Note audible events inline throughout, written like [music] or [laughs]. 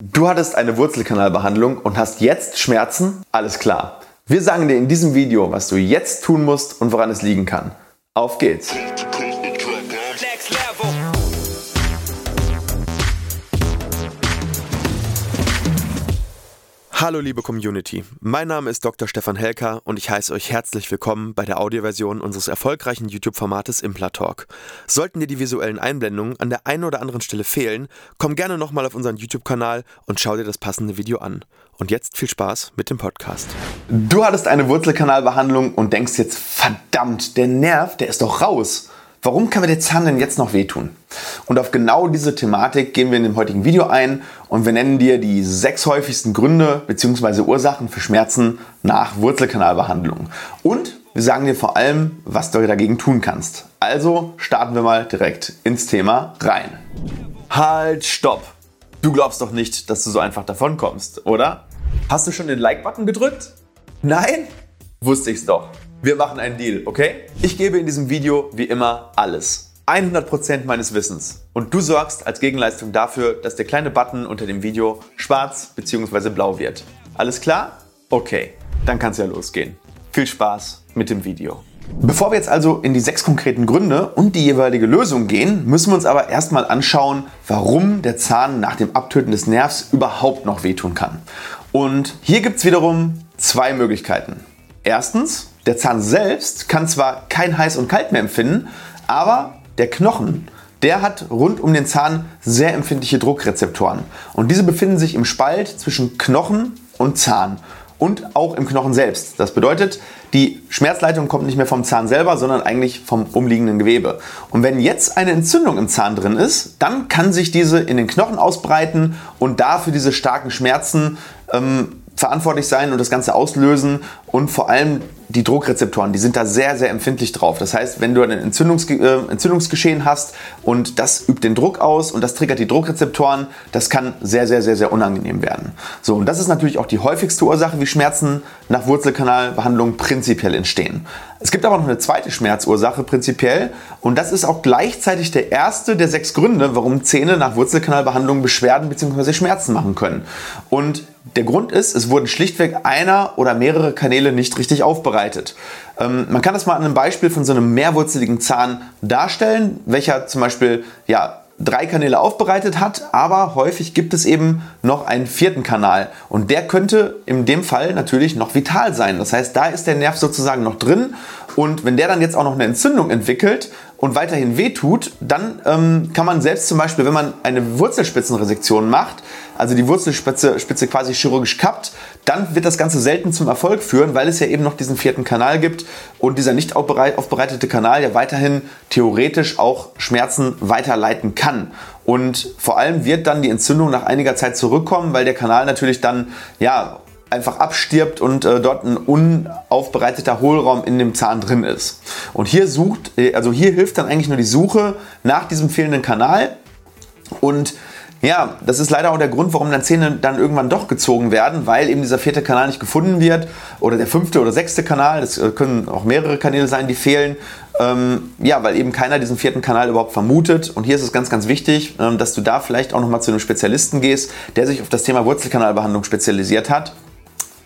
Du hattest eine Wurzelkanalbehandlung und hast jetzt Schmerzen? Alles klar. Wir sagen dir in diesem Video, was du jetzt tun musst und woran es liegen kann. Auf geht's! Hallo liebe Community, mein Name ist Dr. Stefan Helker und ich heiße euch herzlich willkommen bei der Audioversion unseres erfolgreichen YouTube-Formates Implatalk. Sollten dir die visuellen Einblendungen an der einen oder anderen Stelle fehlen, komm gerne nochmal auf unseren YouTube-Kanal und schau dir das passende Video an. Und jetzt viel Spaß mit dem Podcast. Du hattest eine Wurzelkanalbehandlung und denkst jetzt, verdammt, der Nerv, der ist doch raus. Warum kann mir der Zahn denn jetzt noch wehtun? Und auf genau diese Thematik gehen wir in dem heutigen Video ein und wir nennen dir die sechs häufigsten Gründe bzw. Ursachen für Schmerzen nach Wurzelkanalbehandlung. Und wir sagen dir vor allem, was du dagegen tun kannst. Also starten wir mal direkt ins Thema rein. Halt, stopp! Du glaubst doch nicht, dass du so einfach davon kommst, oder? Hast du schon den Like-Button gedrückt? Nein? Wusste ich's doch. Wir machen einen Deal, okay? Ich gebe in diesem Video wie immer alles. 100% meines Wissens. Und du sorgst als Gegenleistung dafür, dass der kleine Button unter dem Video schwarz bzw. blau wird. Alles klar? Okay, dann kann es ja losgehen. Viel Spaß mit dem Video. Bevor wir jetzt also in die sechs konkreten Gründe und die jeweilige Lösung gehen, müssen wir uns aber erstmal anschauen, warum der Zahn nach dem Abtöten des Nervs überhaupt noch wehtun kann. Und hier gibt es wiederum zwei Möglichkeiten. Erstens, der Zahn selbst kann zwar kein heiß und kalt mehr empfinden, aber der Knochen, der hat rund um den Zahn sehr empfindliche Druckrezeptoren. Und diese befinden sich im Spalt zwischen Knochen und Zahn und auch im Knochen selbst. Das bedeutet, die Schmerzleitung kommt nicht mehr vom Zahn selber, sondern eigentlich vom umliegenden Gewebe. Und wenn jetzt eine Entzündung im Zahn drin ist, dann kann sich diese in den Knochen ausbreiten und dafür diese starken Schmerzen ähm, verantwortlich sein und das Ganze auslösen und vor allem die Druckrezeptoren, die sind da sehr, sehr empfindlich drauf. Das heißt, wenn du ein Entzündungs äh, Entzündungsgeschehen hast und das übt den Druck aus und das triggert die Druckrezeptoren, das kann sehr, sehr, sehr, sehr unangenehm werden. So, und das ist natürlich auch die häufigste Ursache, wie Schmerzen nach Wurzelkanalbehandlung prinzipiell entstehen. Es gibt aber noch eine zweite Schmerzursache prinzipiell und das ist auch gleichzeitig der erste der sechs Gründe, warum Zähne nach Wurzelkanalbehandlung Beschwerden bzw. Schmerzen machen können. Und der Grund ist, es wurden schlichtweg einer oder mehrere Kanäle nicht richtig aufbereitet. Ähm, man kann das mal an einem Beispiel von so einem mehrwurzeligen Zahn darstellen, welcher zum Beispiel ja, drei Kanäle aufbereitet hat, aber häufig gibt es eben noch einen vierten Kanal und der könnte in dem Fall natürlich noch vital sein. Das heißt, da ist der Nerv sozusagen noch drin und wenn der dann jetzt auch noch eine Entzündung entwickelt und weiterhin wehtut, dann ähm, kann man selbst zum Beispiel, wenn man eine Wurzelspitzenresektion macht, also die Wurzelspitze Spitze quasi chirurgisch kappt, dann wird das Ganze selten zum Erfolg führen, weil es ja eben noch diesen vierten Kanal gibt und dieser nicht aufbereitete Kanal ja weiterhin theoretisch auch Schmerzen weiterleiten kann. Und vor allem wird dann die Entzündung nach einiger Zeit zurückkommen, weil der Kanal natürlich dann ja einfach abstirbt und äh, dort ein unaufbereiteter Hohlraum in dem Zahn drin ist. Und hier sucht, äh, also hier hilft dann eigentlich nur die Suche nach diesem fehlenden Kanal und ja, das ist leider auch der Grund, warum dann Zähne dann irgendwann doch gezogen werden, weil eben dieser vierte Kanal nicht gefunden wird oder der fünfte oder sechste Kanal, das äh, können auch mehrere Kanäle sein, die fehlen. Ähm, ja, weil eben keiner diesen vierten Kanal überhaupt vermutet. Und hier ist es ganz, ganz wichtig, ähm, dass du da vielleicht auch nochmal zu einem Spezialisten gehst, der sich auf das Thema Wurzelkanalbehandlung spezialisiert hat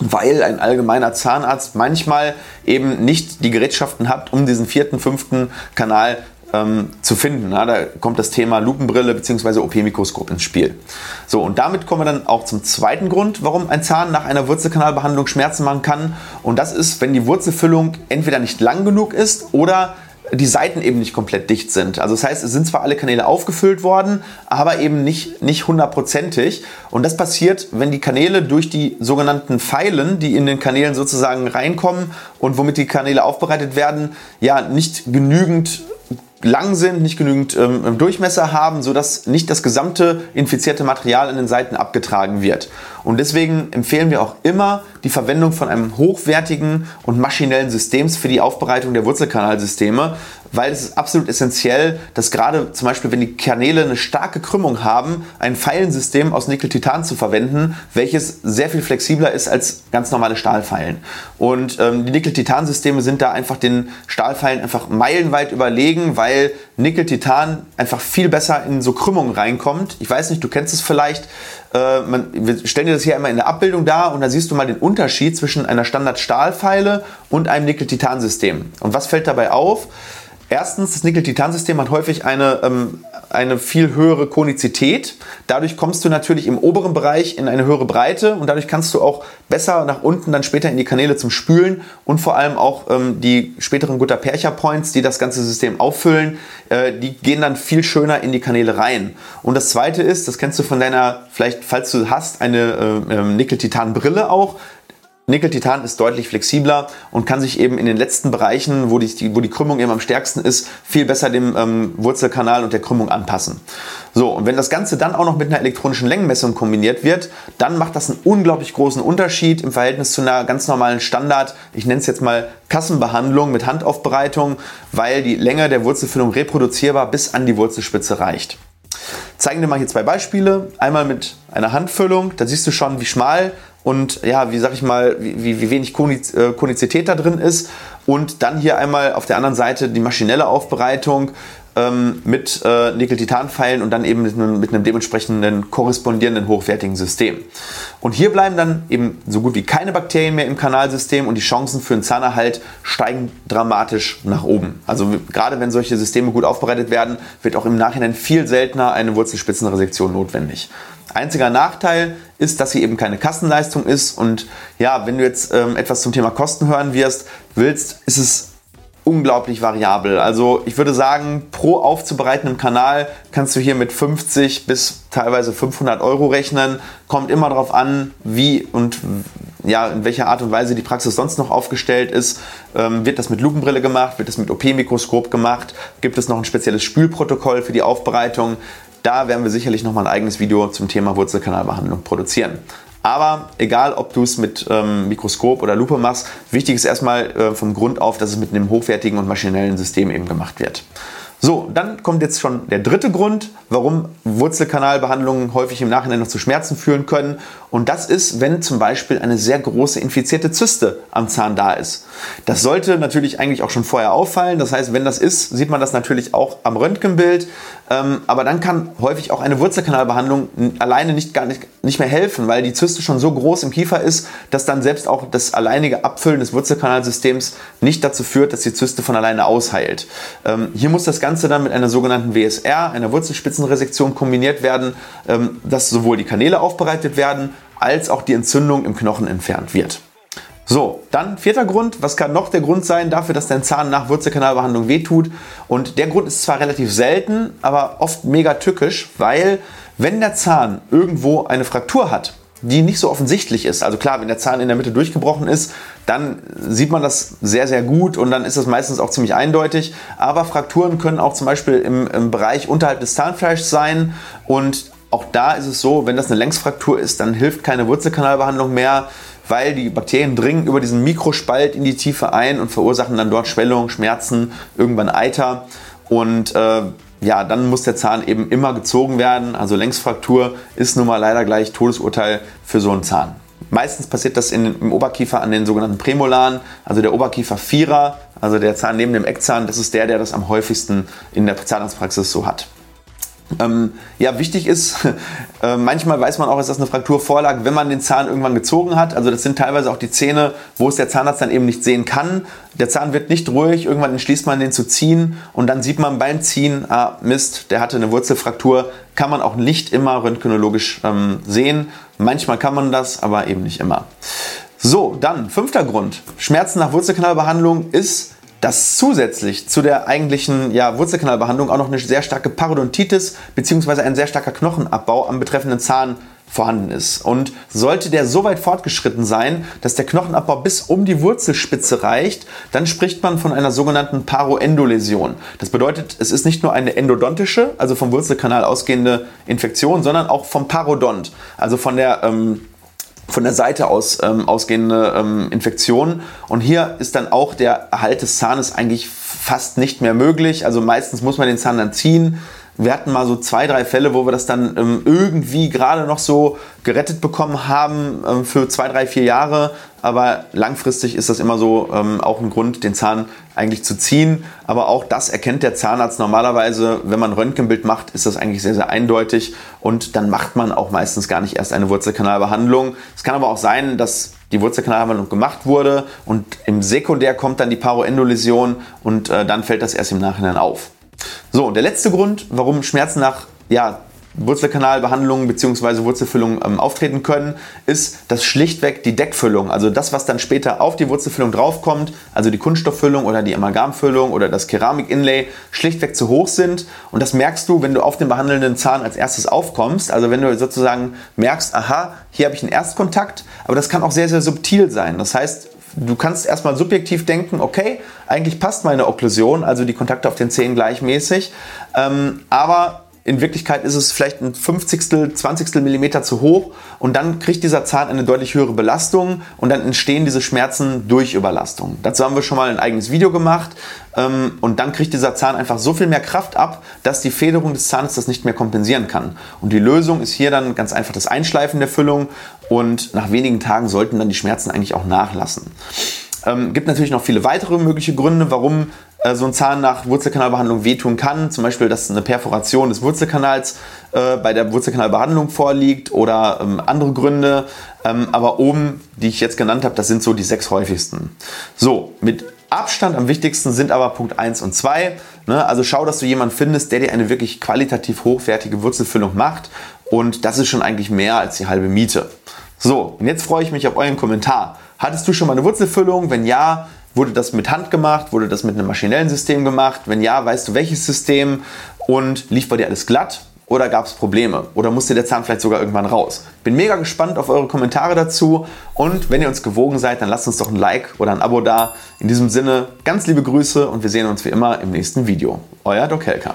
weil ein allgemeiner Zahnarzt manchmal eben nicht die Gerätschaften hat, um diesen vierten, fünften Kanal ähm, zu finden. Ja, da kommt das Thema Lupenbrille bzw. OP-Mikroskop ins Spiel. So, und damit kommen wir dann auch zum zweiten Grund, warum ein Zahn nach einer Wurzelkanalbehandlung Schmerzen machen kann. Und das ist, wenn die Wurzelfüllung entweder nicht lang genug ist oder die Seiten eben nicht komplett dicht sind. Also das heißt, es sind zwar alle Kanäle aufgefüllt worden, aber eben nicht, nicht hundertprozentig. Und das passiert, wenn die Kanäle durch die sogenannten Pfeilen, die in den Kanälen sozusagen reinkommen und womit die Kanäle aufbereitet werden, ja nicht genügend lang sind, nicht genügend ähm, Durchmesser haben, sodass nicht das gesamte infizierte Material an den Seiten abgetragen wird. Und deswegen empfehlen wir auch immer die Verwendung von einem hochwertigen und maschinellen Systems für die Aufbereitung der Wurzelkanalsysteme, weil es ist absolut essentiell, dass gerade zum Beispiel, wenn die Kanäle eine starke Krümmung haben, ein Pfeilensystem aus Nickel-Titan zu verwenden, welches sehr viel flexibler ist als ganz normale Stahlpfeilen. Und ähm, die Nickel-Titan-Systeme sind da einfach den Stahlpfeilen einfach meilenweit überlegen, weil Nickel-Titan einfach viel besser in so Krümmungen reinkommt. Ich weiß nicht, du kennst es vielleicht. Äh, man, wir stellen dir das hier immer in der Abbildung dar und da siehst du mal den Unterschied zwischen einer Standard-Stahlpfeile und einem Nickel-Titan-System. Und was fällt dabei auf? Erstens, das Nickel-Titan-System hat häufig eine, ähm, eine viel höhere Konizität. Dadurch kommst du natürlich im oberen Bereich in eine höhere Breite und dadurch kannst du auch besser nach unten dann später in die Kanäle zum Spülen und vor allem auch ähm, die späteren Gutta-Percha-Points, die das ganze System auffüllen, äh, die gehen dann viel schöner in die Kanäle rein. Und das zweite ist, das kennst du von deiner, vielleicht falls du hast, eine äh, ähm, Nickel-Titan-Brille auch, Nickel-Titan ist deutlich flexibler und kann sich eben in den letzten Bereichen, wo die, wo die Krümmung eben am stärksten ist, viel besser dem ähm, Wurzelkanal und der Krümmung anpassen. So, und wenn das Ganze dann auch noch mit einer elektronischen Längenmessung kombiniert wird, dann macht das einen unglaublich großen Unterschied im Verhältnis zu einer ganz normalen Standard, ich nenne es jetzt mal Kassenbehandlung mit Handaufbereitung, weil die Länge der Wurzelfüllung reproduzierbar bis an die Wurzelspitze reicht. Zeigen wir mal hier zwei Beispiele. Einmal mit einer Handfüllung, da siehst du schon, wie schmal und ja, wie sag ich mal, wie, wie wenig äh, Konizität da drin ist. Und dann hier einmal auf der anderen Seite die maschinelle Aufbereitung ähm, mit äh, Nickel-Titan-Pfeilen und dann eben mit einem, mit einem, dementsprechenden korrespondierenden hochwertigen System. Und hier bleiben dann eben so gut wie keine Bakterien mehr im Kanalsystem und die Chancen für einen Zahnerhalt steigen dramatisch nach oben. Also gerade wenn solche Systeme gut aufbereitet werden, wird auch im Nachhinein viel seltener eine Wurzelspitzenresektion notwendig. Einziger Nachteil ist, dass sie eben keine Kassenleistung ist. Und ja, wenn du jetzt ähm, etwas zum Thema Kosten hören wirst, willst, ist es unglaublich variabel. Also ich würde sagen, pro aufzubereitenden Kanal kannst du hier mit 50 bis teilweise 500 Euro rechnen. Kommt immer darauf an, wie und ja, in welcher Art und Weise die Praxis sonst noch aufgestellt ist. Ähm, wird das mit Lupenbrille gemacht? Wird das mit OP-Mikroskop gemacht? Gibt es noch ein spezielles Spülprotokoll für die Aufbereitung? Da werden wir sicherlich nochmal ein eigenes Video zum Thema Wurzelkanalbehandlung produzieren. Aber egal, ob du es mit ähm, Mikroskop oder Lupe machst, wichtig ist erstmal äh, vom Grund auf, dass es mit einem hochwertigen und maschinellen System eben gemacht wird. So, dann kommt jetzt schon der dritte Grund, warum Wurzelkanalbehandlungen häufig im Nachhinein noch zu Schmerzen führen können. Und das ist, wenn zum Beispiel eine sehr große infizierte Zyste am Zahn da ist. Das sollte natürlich eigentlich auch schon vorher auffallen. Das heißt, wenn das ist, sieht man das natürlich auch am Röntgenbild. Ähm, aber dann kann häufig auch eine Wurzelkanalbehandlung alleine nicht, gar nicht, nicht mehr helfen, weil die Zyste schon so groß im Kiefer ist, dass dann selbst auch das alleinige Abfüllen des Wurzelkanalsystems nicht dazu führt, dass die Zyste von alleine ausheilt. Ähm, hier muss das Ganze dann mit einer sogenannten WSR, einer Wurzelspitzenresektion, kombiniert werden, ähm, dass sowohl die Kanäle aufbereitet werden, als auch die Entzündung im Knochen entfernt wird. So, dann vierter Grund. Was kann noch der Grund sein dafür, dass dein Zahn nach Wurzelkanalbehandlung wehtut? Und der Grund ist zwar relativ selten, aber oft mega tückisch, weil wenn der Zahn irgendwo eine Fraktur hat, die nicht so offensichtlich ist. Also klar, wenn der Zahn in der Mitte durchgebrochen ist, dann sieht man das sehr, sehr gut und dann ist das meistens auch ziemlich eindeutig. Aber Frakturen können auch zum Beispiel im, im Bereich unterhalb des Zahnfleischs sein und auch da ist es so, wenn das eine Längsfraktur ist, dann hilft keine Wurzelkanalbehandlung mehr weil die Bakterien dringen über diesen Mikrospalt in die Tiefe ein und verursachen dann dort Schwellung, Schmerzen, irgendwann Eiter. Und äh, ja, dann muss der Zahn eben immer gezogen werden. Also Längsfraktur ist nun mal leider gleich Todesurteil für so einen Zahn. Meistens passiert das in, im Oberkiefer an den sogenannten Prämolaren, also der Oberkiefer Vierer, also der Zahn neben dem Eckzahn. Das ist der, der das am häufigsten in der Zahnarztpraxis so hat. Ähm, ja, wichtig ist, [laughs] äh, manchmal weiß man auch, dass das eine Fraktur vorlag, wenn man den Zahn irgendwann gezogen hat. Also das sind teilweise auch die Zähne, wo es der Zahnarzt dann eben nicht sehen kann. Der Zahn wird nicht ruhig, irgendwann entschließt man den zu ziehen und dann sieht man beim Ziehen, ah Mist, der hatte eine Wurzelfraktur. Kann man auch nicht immer röntgenologisch ähm, sehen. Manchmal kann man das, aber eben nicht immer. So, dann fünfter Grund. Schmerzen nach Wurzelkanalbehandlung ist dass zusätzlich zu der eigentlichen ja, Wurzelkanalbehandlung auch noch eine sehr starke Parodontitis bzw. ein sehr starker Knochenabbau am betreffenden Zahn vorhanden ist. Und sollte der so weit fortgeschritten sein, dass der Knochenabbau bis um die Wurzelspitze reicht, dann spricht man von einer sogenannten Paroendoläsion. Das bedeutet, es ist nicht nur eine endodontische, also vom Wurzelkanal ausgehende Infektion, sondern auch vom Parodont, also von der ähm, von der Seite aus ähm, ausgehende ähm, Infektionen. Und hier ist dann auch der Erhalt des Zahnes eigentlich fast nicht mehr möglich. Also meistens muss man den Zahn dann ziehen. Wir hatten mal so zwei, drei Fälle, wo wir das dann ähm, irgendwie gerade noch so gerettet bekommen haben ähm, für zwei, drei, vier Jahre. Aber langfristig ist das immer so ähm, auch ein Grund, den Zahn eigentlich zu ziehen. Aber auch das erkennt der Zahnarzt normalerweise. Wenn man Röntgenbild macht, ist das eigentlich sehr, sehr eindeutig. Und dann macht man auch meistens gar nicht erst eine Wurzelkanalbehandlung. Es kann aber auch sein, dass die Wurzelkanalbehandlung gemacht wurde und im Sekundär kommt dann die Paroendoläsion und äh, dann fällt das erst im Nachhinein auf. So, der letzte Grund, warum Schmerzen nach ja, Wurzelkanalbehandlungen bzw. Wurzelfüllung ähm, auftreten können, ist, dass schlichtweg die Deckfüllung, also das, was dann später auf die Wurzelfüllung draufkommt, also die Kunststofffüllung oder die Amalgamfüllung oder das Keramik-Inlay, schlichtweg zu hoch sind. Und das merkst du, wenn du auf den behandelnden Zahn als erstes aufkommst. Also wenn du sozusagen merkst, aha, hier habe ich einen Erstkontakt, aber das kann auch sehr, sehr subtil sein. Das heißt, du kannst erstmal subjektiv denken, okay, eigentlich passt meine Okklusion, also die Kontakte auf den Zähnen gleichmäßig, ähm, aber in Wirklichkeit ist es vielleicht ein 50. 20. Millimeter zu hoch und dann kriegt dieser Zahn eine deutlich höhere Belastung und dann entstehen diese Schmerzen durch Überlastung. Dazu haben wir schon mal ein eigenes Video gemacht ähm, und dann kriegt dieser Zahn einfach so viel mehr Kraft ab, dass die Federung des Zahnes das nicht mehr kompensieren kann. Und die Lösung ist hier dann ganz einfach das Einschleifen der Füllung und nach wenigen Tagen sollten dann die Schmerzen eigentlich auch nachlassen. Ähm, gibt natürlich noch viele weitere mögliche Gründe, warum so ein Zahn nach Wurzelkanalbehandlung wehtun kann. Zum Beispiel, dass eine Perforation des Wurzelkanals äh, bei der Wurzelkanalbehandlung vorliegt oder ähm, andere Gründe. Ähm, aber oben, die ich jetzt genannt habe, das sind so die sechs häufigsten. So, mit Abstand am wichtigsten sind aber Punkt 1 und 2. Ne? Also schau, dass du jemanden findest, der dir eine wirklich qualitativ hochwertige Wurzelfüllung macht. Und das ist schon eigentlich mehr als die halbe Miete. So, und jetzt freue ich mich auf euren Kommentar. Hattest du schon mal eine Wurzelfüllung? Wenn ja, Wurde das mit Hand gemacht? Wurde das mit einem maschinellen System gemacht? Wenn ja, weißt du welches System? Und lief bei dir alles glatt? Oder gab es Probleme? Oder musste der Zahn vielleicht sogar irgendwann raus? Bin mega gespannt auf eure Kommentare dazu. Und wenn ihr uns gewogen seid, dann lasst uns doch ein Like oder ein Abo da. In diesem Sinne, ganz liebe Grüße und wir sehen uns wie immer im nächsten Video. Euer Doc Helka.